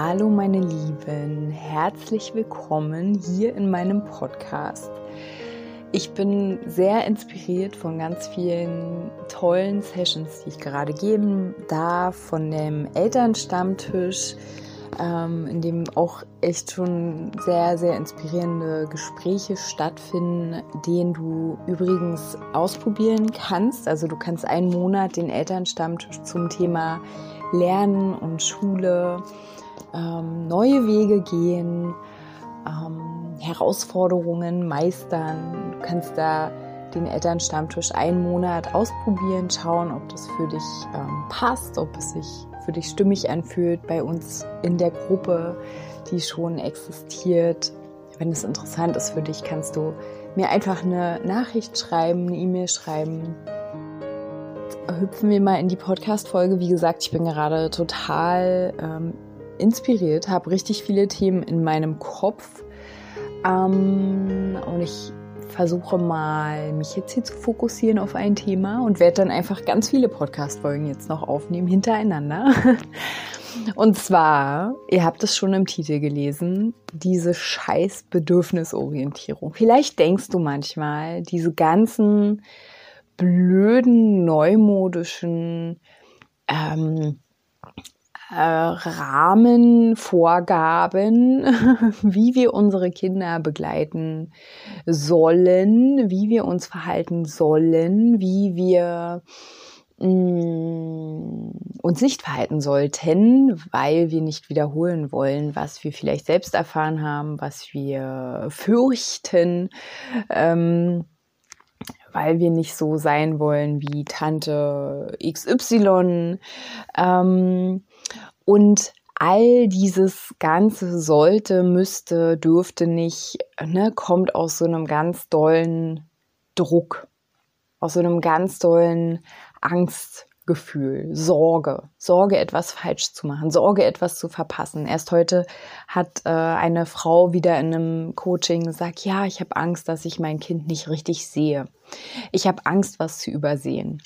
Hallo meine Lieben, herzlich willkommen hier in meinem Podcast. Ich bin sehr inspiriert von ganz vielen tollen Sessions, die ich gerade geben darf, von dem Elternstammtisch, ähm, in dem auch echt schon sehr, sehr inspirierende Gespräche stattfinden, den du übrigens ausprobieren kannst. Also du kannst einen Monat den Elternstammtisch zum Thema Lernen und Schule ähm, neue Wege gehen, ähm, Herausforderungen meistern. Du kannst da den Elternstammtisch einen Monat ausprobieren, schauen, ob das für dich ähm, passt, ob es sich für dich stimmig anfühlt bei uns in der Gruppe, die schon existiert. Wenn es interessant ist für dich, kannst du mir einfach eine Nachricht schreiben, eine E-Mail schreiben. Hüpfen wir mal in die Podcast-Folge. Wie gesagt, ich bin gerade total ähm, inspiriert, habe richtig viele Themen in meinem Kopf ähm, und ich versuche mal, mich jetzt hier zu fokussieren auf ein Thema und werde dann einfach ganz viele Podcast-Folgen jetzt noch aufnehmen hintereinander. Und zwar, ihr habt es schon im Titel gelesen, diese scheiß Bedürfnisorientierung. Vielleicht denkst du manchmal, diese ganzen blöden, neumodischen ähm, äh, Rahmenvorgaben, wie wir unsere Kinder begleiten sollen, wie wir uns verhalten sollen, wie wir mm, uns nicht verhalten sollten, weil wir nicht wiederholen wollen, was wir vielleicht selbst erfahren haben, was wir fürchten. Ähm, weil wir nicht so sein wollen wie Tante XY. Ähm, und all dieses Ganze sollte, müsste, dürfte nicht, ne, kommt aus so einem ganz dollen Druck, aus so einem ganz dollen Angstgefühl, Sorge, Sorge, etwas falsch zu machen, Sorge, etwas zu verpassen. Erst heute hat äh, eine Frau wieder in einem Coaching gesagt, ja, ich habe Angst, dass ich mein Kind nicht richtig sehe. Ich habe Angst, was zu übersehen.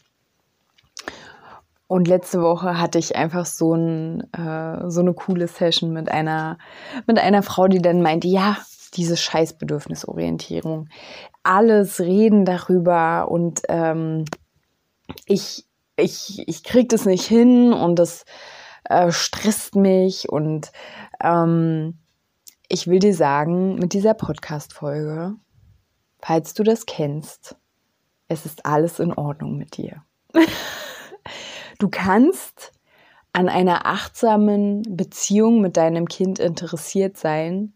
Und letzte Woche hatte ich einfach so, ein, äh, so eine coole Session mit einer, mit einer Frau, die dann meinte, ja, diese Scheißbedürfnisorientierung. Alles reden darüber und ähm, ich, ich, ich krieg das nicht hin und das äh, stresst mich und ähm, ich will dir sagen, mit dieser Podcast-Folge, falls du das kennst, es ist alles in Ordnung mit dir. Du kannst an einer achtsamen Beziehung mit deinem Kind interessiert sein,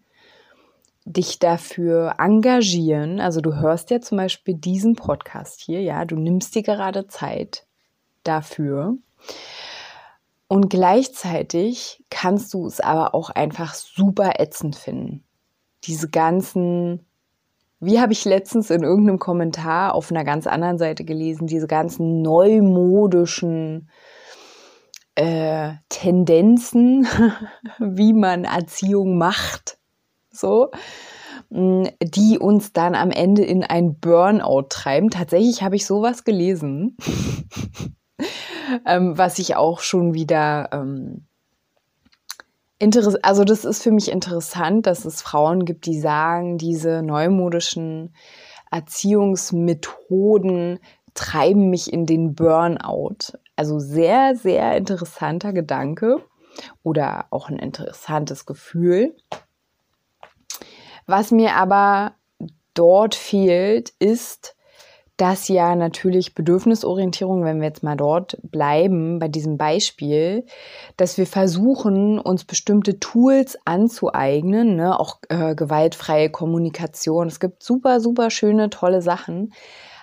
dich dafür engagieren. Also du hörst ja zum Beispiel diesen Podcast hier, ja, du nimmst dir gerade Zeit dafür. Und gleichzeitig kannst du es aber auch einfach super ätzend finden. Diese ganzen, wie habe ich letztens in irgendeinem Kommentar auf einer ganz anderen Seite gelesen, diese ganzen neumodischen äh, Tendenzen, wie man Erziehung macht, so, mm, die uns dann am Ende in ein Burnout treiben. Tatsächlich habe ich sowas gelesen, ähm, was ich auch schon wieder ähm, also das ist für mich interessant, dass es Frauen gibt, die sagen, diese neumodischen Erziehungsmethoden treiben mich in den Burnout. Also sehr, sehr interessanter Gedanke oder auch ein interessantes Gefühl. Was mir aber dort fehlt, ist, dass ja natürlich Bedürfnisorientierung, wenn wir jetzt mal dort bleiben bei diesem Beispiel, dass wir versuchen, uns bestimmte Tools anzueignen, ne? auch äh, gewaltfreie Kommunikation. Es gibt super, super schöne, tolle Sachen.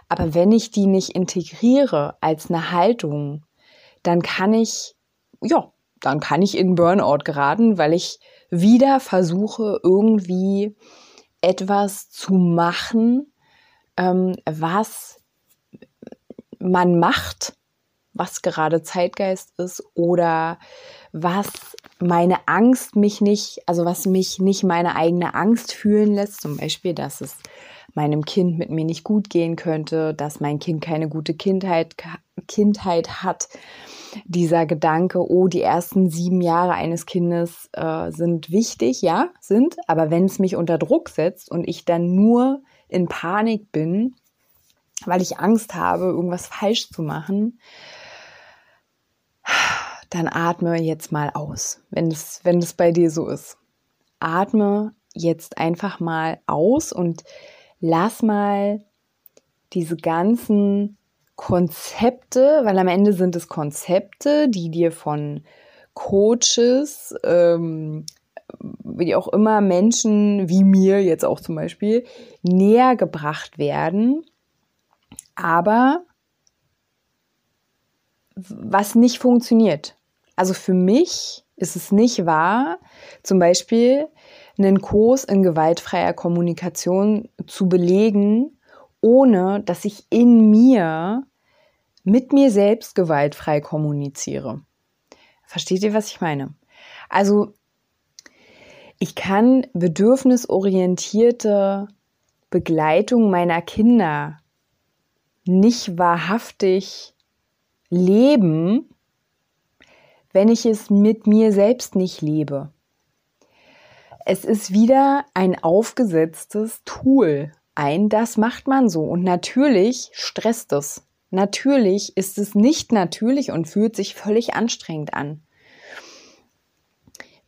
Aber wenn ich die nicht integriere als eine Haltung, dann kann ich, ja, dann kann ich in Burnout geraten, weil ich wieder versuche, irgendwie etwas zu machen, ähm, was man macht, was gerade Zeitgeist ist oder was meine Angst mich nicht, also was mich nicht meine eigene Angst fühlen lässt, zum Beispiel, dass es meinem Kind mit mir nicht gut gehen könnte, dass mein Kind keine gute Kindheit, Kindheit hat. Dieser Gedanke, oh, die ersten sieben Jahre eines Kindes äh, sind wichtig, ja, sind, aber wenn es mich unter Druck setzt und ich dann nur in Panik bin, weil ich Angst habe, irgendwas falsch zu machen, dann atme jetzt mal aus, wenn es, wenn bei dir so ist. Atme jetzt einfach mal aus und lass mal diese ganzen Konzepte, weil am Ende sind es Konzepte, die dir von Coaches, ähm, wie auch immer Menschen wie mir jetzt auch zum Beispiel näher gebracht werden, aber was nicht funktioniert. Also für mich ist es nicht wahr, zum Beispiel einen Kurs in gewaltfreier Kommunikation zu belegen, ohne dass ich in mir mit mir selbst gewaltfrei kommuniziere. Versteht ihr, was ich meine? Also ich kann bedürfnisorientierte Begleitung meiner Kinder nicht wahrhaftig leben, wenn ich es mit mir selbst nicht lebe. Es ist wieder ein aufgesetztes Tool. Ein, das macht man so. Und natürlich stresst es. Natürlich ist es nicht natürlich und fühlt sich völlig anstrengend an.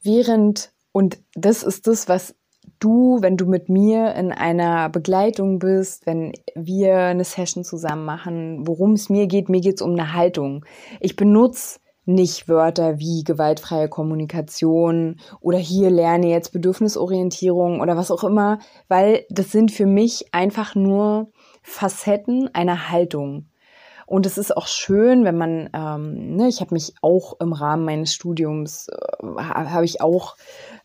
Während, und das ist das, was du, wenn du mit mir in einer Begleitung bist, wenn wir eine Session zusammen machen, worum es mir geht, mir geht es um eine Haltung. Ich benutze nicht Wörter wie gewaltfreie Kommunikation oder hier lerne jetzt Bedürfnisorientierung oder was auch immer, weil das sind für mich einfach nur Facetten einer Haltung. Und es ist auch schön, wenn man, ähm, ne, ich habe mich auch im Rahmen meines Studiums, äh, habe ich auch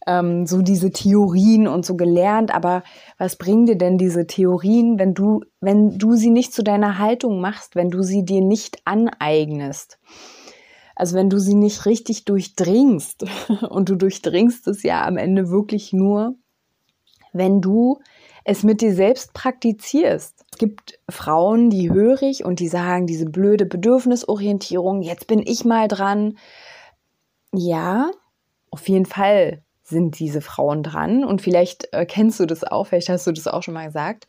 ähm, so diese Theorien und so gelernt, aber was bringen dir denn diese Theorien, wenn du, wenn du sie nicht zu deiner Haltung machst, wenn du sie dir nicht aneignest? Also wenn du sie nicht richtig durchdringst und du durchdringst es ja am Ende wirklich nur, wenn du es mit dir selbst praktizierst. Es gibt Frauen, die höre ich und die sagen, diese blöde Bedürfnisorientierung, jetzt bin ich mal dran. Ja, auf jeden Fall sind diese Frauen dran und vielleicht äh, kennst du das auch, vielleicht hast du das auch schon mal gesagt.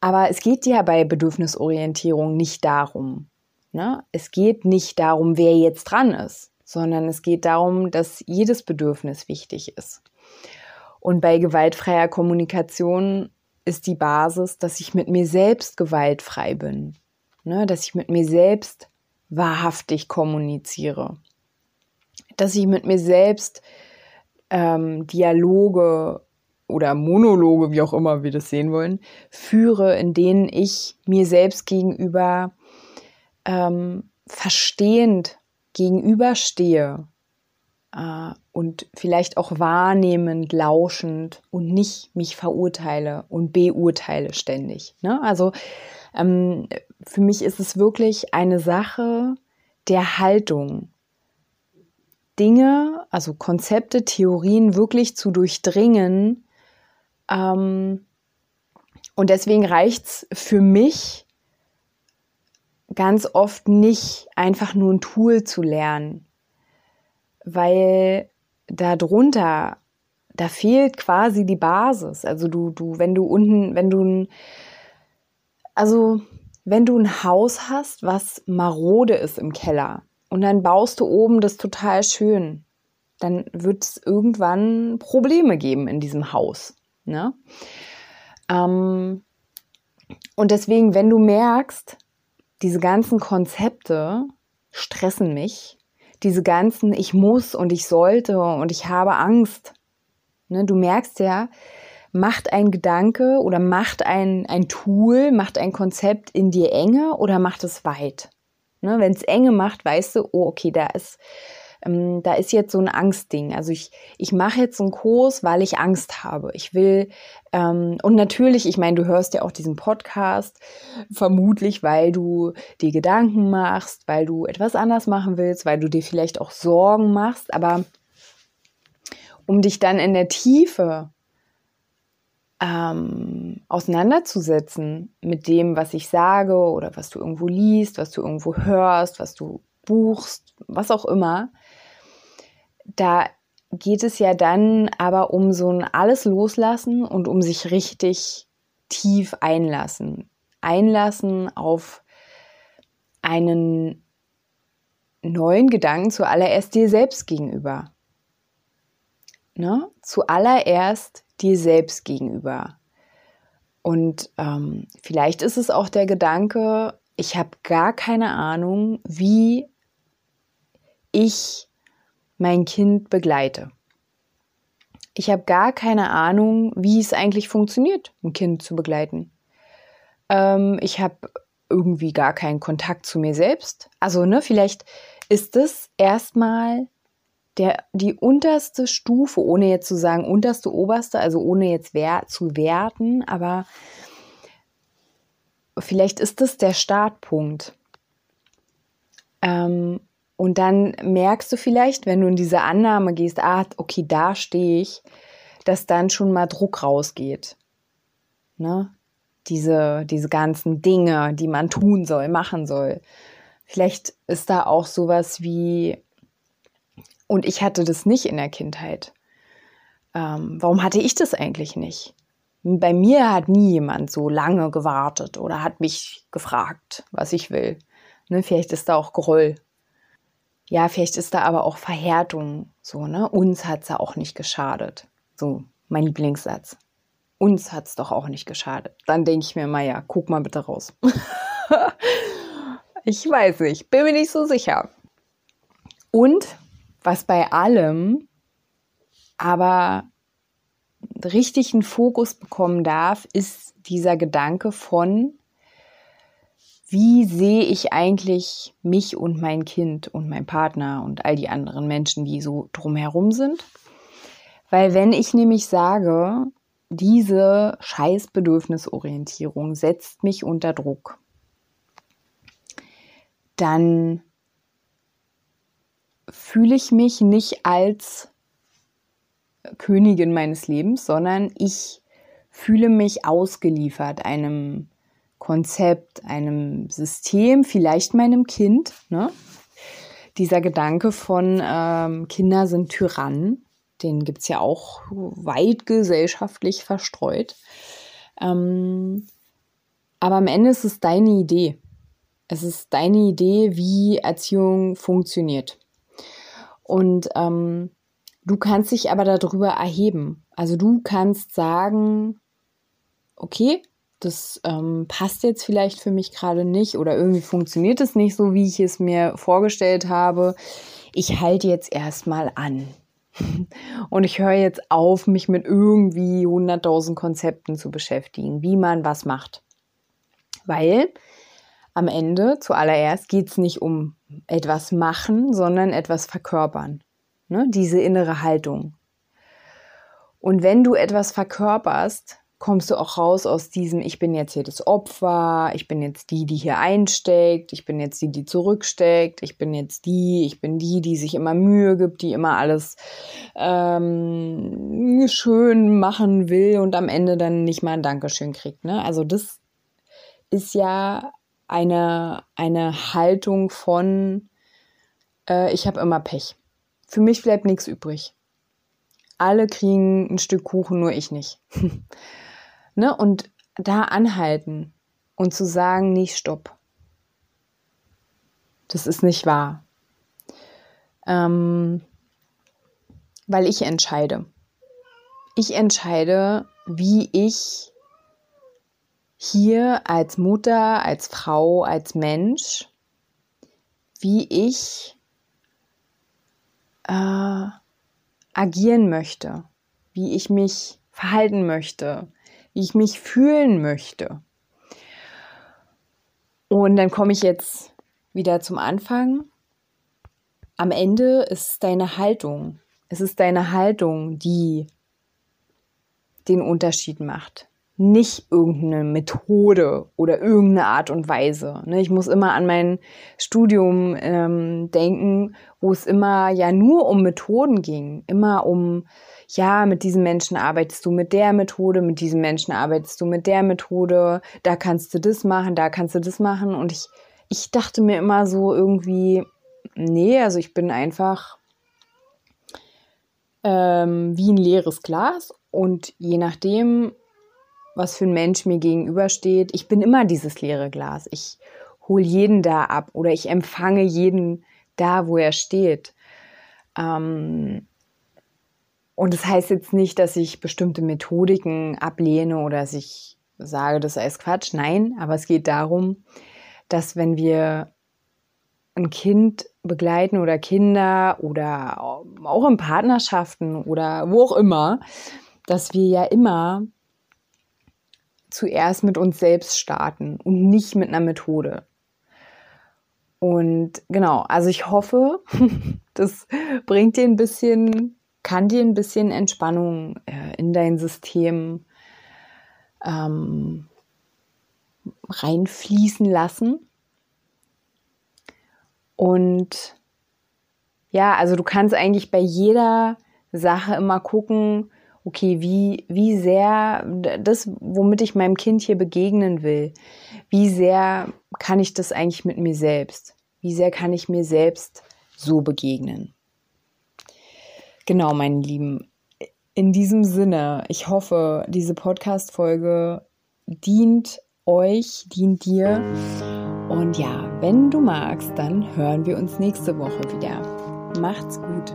Aber es geht ja bei Bedürfnisorientierung nicht darum, Ne? Es geht nicht darum, wer jetzt dran ist, sondern es geht darum, dass jedes Bedürfnis wichtig ist. Und bei gewaltfreier Kommunikation ist die Basis, dass ich mit mir selbst gewaltfrei bin, ne? dass ich mit mir selbst wahrhaftig kommuniziere, dass ich mit mir selbst ähm, Dialoge oder Monologe, wie auch immer wir das sehen wollen, führe, in denen ich mir selbst gegenüber ähm, verstehend gegenüberstehe äh, und vielleicht auch wahrnehmend, lauschend und nicht mich verurteile und beurteile ständig. Ne? Also ähm, für mich ist es wirklich eine Sache der Haltung. Dinge, also Konzepte, Theorien wirklich zu durchdringen. Ähm, und deswegen reicht es für mich, ganz oft nicht einfach nur ein Tool zu lernen, weil darunter, da fehlt quasi die Basis. Also du, du, wenn du unten, wenn du ein, also wenn du ein Haus hast, was marode ist im Keller und dann baust du oben das total schön, dann wird es irgendwann Probleme geben in diesem Haus. Ne? Ähm, und deswegen, wenn du merkst, diese ganzen Konzepte stressen mich. Diese ganzen Ich muss und ich sollte und ich habe Angst. Ne, du merkst ja, macht ein Gedanke oder macht ein, ein Tool, macht ein Konzept in dir enge oder macht es weit? Ne, Wenn es enge macht, weißt du, oh, okay, da ist ähm, da ist jetzt so ein Angstding. Also ich, ich mache jetzt einen Kurs, weil ich Angst habe. Ich will, ähm, und natürlich, ich meine, du hörst ja auch diesen Podcast, vermutlich, weil du dir Gedanken machst, weil du etwas anders machen willst, weil du dir vielleicht auch Sorgen machst, aber um dich dann in der Tiefe ähm, auseinanderzusetzen mit dem, was ich sage oder was du irgendwo liest, was du irgendwo hörst, was du buchst, was auch immer, da geht es ja dann aber um so ein alles loslassen und um sich richtig tief einlassen. Einlassen auf einen neuen Gedanken zuallererst dir selbst gegenüber. Ne? Zuallererst dir selbst gegenüber. Und ähm, vielleicht ist es auch der Gedanke, ich habe gar keine Ahnung, wie ich mein Kind begleite. Ich habe gar keine Ahnung, wie es eigentlich funktioniert, ein Kind zu begleiten. Ähm, ich habe irgendwie gar keinen Kontakt zu mir selbst. Also, ne, vielleicht ist es erstmal der, die unterste Stufe, ohne jetzt zu sagen unterste, oberste, also ohne jetzt wer, zu werten, aber vielleicht ist das der Startpunkt. Ähm, und dann merkst du vielleicht, wenn du in diese Annahme gehst, ah, okay, da stehe ich, dass dann schon mal Druck rausgeht. Ne? Diese, diese ganzen Dinge, die man tun soll, machen soll. Vielleicht ist da auch sowas wie, und ich hatte das nicht in der Kindheit. Ähm, warum hatte ich das eigentlich nicht? Bei mir hat nie jemand so lange gewartet oder hat mich gefragt, was ich will. Ne, vielleicht ist da auch Groll. Ja, vielleicht ist da aber auch Verhärtung. So, ne? Uns hat es ja auch nicht geschadet. So, mein Lieblingssatz. Uns hat es doch auch nicht geschadet. Dann denke ich mir mal, ja, guck mal bitte raus. ich weiß nicht, bin mir nicht so sicher. Und was bei allem aber richtig einen Fokus bekommen darf, ist dieser Gedanke von, wie sehe ich eigentlich mich und mein Kind und mein Partner und all die anderen Menschen, die so drumherum sind? Weil wenn ich nämlich sage, diese scheiß Bedürfnisorientierung setzt mich unter Druck, dann fühle ich mich nicht als Königin meines Lebens, sondern ich fühle mich ausgeliefert einem Konzept, einem System, vielleicht meinem Kind. Ne? Dieser Gedanke von ähm, Kinder sind Tyrannen, den gibt es ja auch weit gesellschaftlich verstreut. Ähm, aber am Ende ist es deine Idee. Es ist deine Idee, wie Erziehung funktioniert. Und ähm, du kannst dich aber darüber erheben. Also du kannst sagen, okay, das ähm, passt jetzt vielleicht für mich gerade nicht oder irgendwie funktioniert es nicht so, wie ich es mir vorgestellt habe. Ich halte jetzt erstmal an. Und ich höre jetzt auf, mich mit irgendwie 100.000 Konzepten zu beschäftigen, wie man was macht. Weil am Ende zuallererst geht es nicht um etwas machen, sondern etwas verkörpern. Ne? Diese innere Haltung. Und wenn du etwas verkörperst, kommst du auch raus aus diesem, ich bin jetzt hier das Opfer, ich bin jetzt die, die hier einsteckt, ich bin jetzt die, die zurücksteckt, ich bin jetzt die, ich bin die, die sich immer Mühe gibt, die immer alles ähm, schön machen will und am Ende dann nicht mal ein Dankeschön kriegt. Ne? Also das ist ja eine, eine Haltung von, äh, ich habe immer Pech. Für mich bleibt nichts übrig. Alle kriegen ein Stück Kuchen, nur ich nicht. ne? Und da anhalten und zu sagen, nicht stopp. Das ist nicht wahr. Ähm, weil ich entscheide. Ich entscheide, wie ich hier als Mutter, als Frau, als Mensch, wie ich äh, agieren möchte, wie ich mich verhalten möchte, wie ich mich fühlen möchte. Und dann komme ich jetzt wieder zum Anfang. am Ende ist deine Haltung. Es ist deine Haltung, die den Unterschied macht. Nicht irgendeine Methode oder irgendeine Art und Weise. Ne? Ich muss immer an mein Studium ähm, denken, wo es immer ja nur um Methoden ging. Immer um, ja, mit diesem Menschen arbeitest du mit der Methode, mit diesem Menschen arbeitest du mit der Methode, da kannst du das machen, da kannst du das machen. Und ich, ich dachte mir immer so irgendwie, nee, also ich bin einfach ähm, wie ein leeres Glas und je nachdem, was für ein Mensch mir gegenübersteht, ich bin immer dieses leere Glas. Ich hole jeden da ab oder ich empfange jeden da, wo er steht. Ähm, und das heißt jetzt nicht, dass ich bestimmte Methodiken ablehne oder dass ich sage, das sei Quatsch. Nein, aber es geht darum, dass wenn wir ein Kind begleiten oder Kinder oder auch in Partnerschaften oder wo auch immer, dass wir ja immer zuerst mit uns selbst starten und nicht mit einer Methode. Und genau, also ich hoffe, das bringt dir ein bisschen, kann dir ein bisschen Entspannung äh, in dein System ähm, reinfließen lassen. Und ja, also du kannst eigentlich bei jeder Sache immer gucken, okay, wie, wie sehr das, womit ich meinem Kind hier begegnen will, wie sehr kann ich das eigentlich mit mir selbst? Wie sehr kann ich mir selbst so begegnen? Genau, meine Lieben. In diesem Sinne, ich hoffe, diese Podcast-Folge dient euch, dient dir. Und ja, wenn du magst, dann hören wir uns nächste Woche wieder. Macht's gut.